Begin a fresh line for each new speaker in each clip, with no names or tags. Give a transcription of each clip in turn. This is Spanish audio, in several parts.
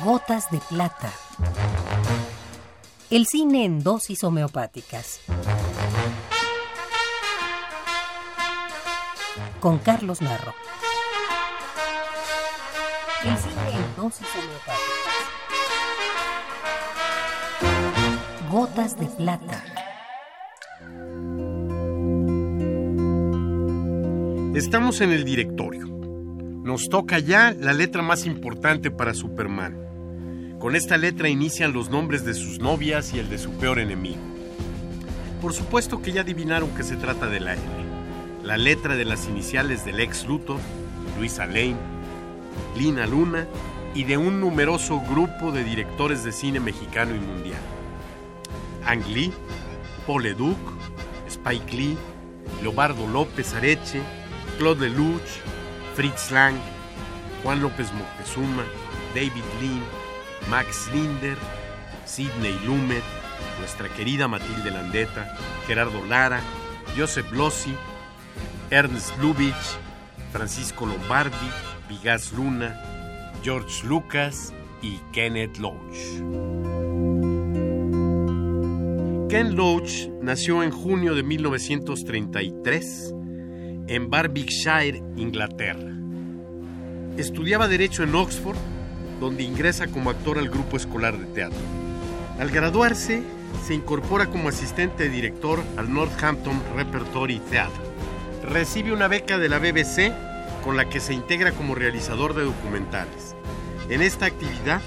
Gotas de plata. El cine en dosis homeopáticas. Con Carlos Narro. El cine en dosis homeopáticas. Gotas de plata.
Estamos en el directorio. Nos toca ya la letra más importante para Superman. Con esta letra inician los nombres de sus novias y el de su peor enemigo. Por supuesto que ya adivinaron que se trata de la L, la letra de las iniciales del ex Luthor, Luisa Lane, Lina Luna y de un numeroso grupo de directores de cine mexicano y mundial. Ang Lee, Paul Leduc, Spike Lee, Leobardo López Areche, Claude Lelouch, Fritz Lang, Juan López Moctezuma, David Lean, Max Linder, Sidney Lumet, nuestra querida Matilde Landeta, Gerardo Lara, Joseph Lossi, Ernst Lubitsch, Francisco Lombardi, Vigas Luna, George Lucas y Kenneth Loach. Ken Loach nació en junio de 1933 en Barbican, Inglaterra. Estudiaba Derecho en Oxford, donde ingresa como actor al grupo escolar de teatro. Al graduarse, se incorpora como asistente de director al Northampton Repertory Theatre. Recibe una beca de la BBC con la que se integra como realizador de documentales. En esta actividad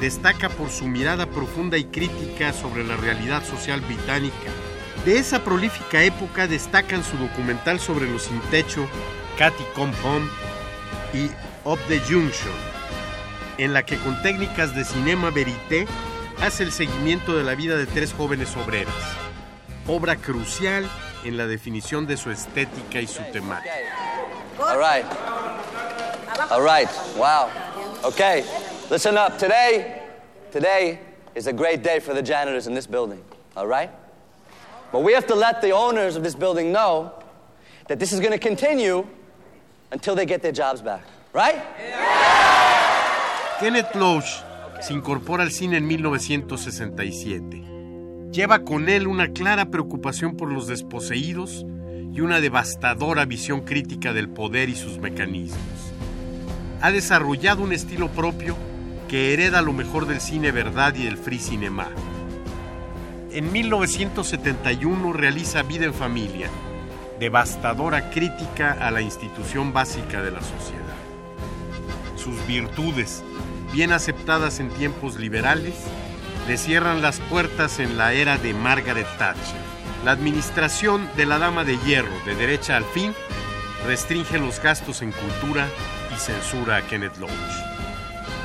destaca por su mirada profunda y crítica sobre la realidad social británica de esa prolífica época destacan su documental sobre los sin techo, Cathy Come Home y Up the Junction, en la que con técnicas de cinema verité hace el seguimiento de la vida de tres jóvenes obreras, obra crucial en la definición de su estética y su temática.
All right. All right. Wow. Okay. Listen up. Today, today is a great day for the janitors in this building. All right? But we have to let the owners of this building know that this is going to continue until they get their jobs back. Right?
Kenneth Loach se incorpora al cine en 1967. Lleva con él una clara preocupación por los desposeídos y una devastadora visión crítica del poder y sus mecanismos. Ha desarrollado un estilo propio que hereda lo mejor del cine verdad y del free cinema. En 1971 realiza Vida en Familia, devastadora crítica a la institución básica de la sociedad. Sus virtudes, bien aceptadas en tiempos liberales, le cierran las puertas en la era de Margaret Thatcher. La administración de la Dama de Hierro, de derecha al fin, restringe los gastos en cultura y censura a Kenneth Loach.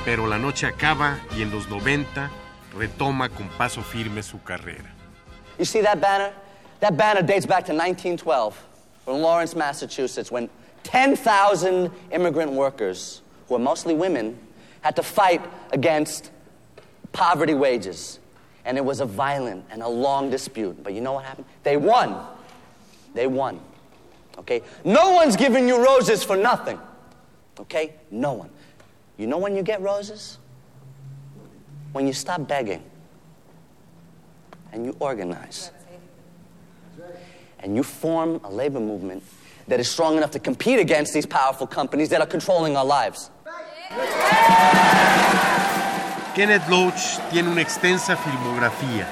Pero la noche acaba y en los 90 retoma con paso firme su carrera.
You see that banner? That banner dates back to 1912 from Lawrence, Massachusetts, when 10,000 immigrant workers, who are mostly women, had to fight against poverty wages. And it was a violent and a long dispute. But you know what happened? They won. They won. Okay? No one's giving you roses for nothing. Okay? No one. You know when you get roses? When you stop begging and you organize and you form a labor movement that is strong enough to compete against these powerful companies that are controlling our lives.
Kenneth Loach tiene una extensa filmografía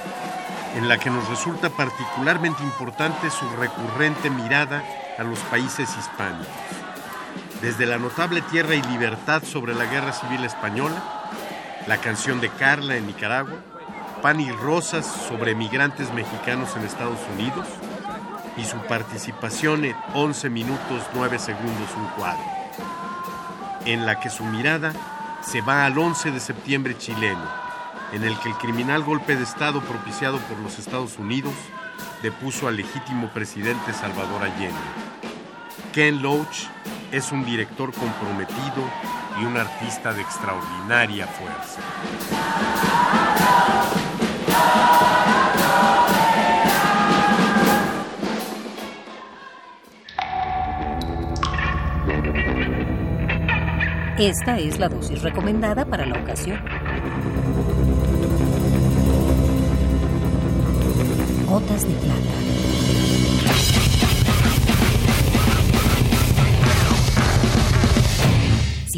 en la que nos resulta particularmente importante su recurrente mirada a los países hispánicos. Desde la notable Tierra y Libertad sobre la Guerra Civil Española, la canción de Carla en Nicaragua, Pan y Rosas sobre migrantes mexicanos en Estados Unidos y su participación en 11 minutos 9 segundos un cuadro, en la que su mirada se va al 11 de septiembre chileno, en el que el criminal golpe de Estado propiciado por los Estados Unidos depuso al legítimo presidente Salvador Allende. Ken Loach es un director comprometido y un artista de extraordinaria fuerza.
Esta es la dosis recomendada para la ocasión. Gotas de plata.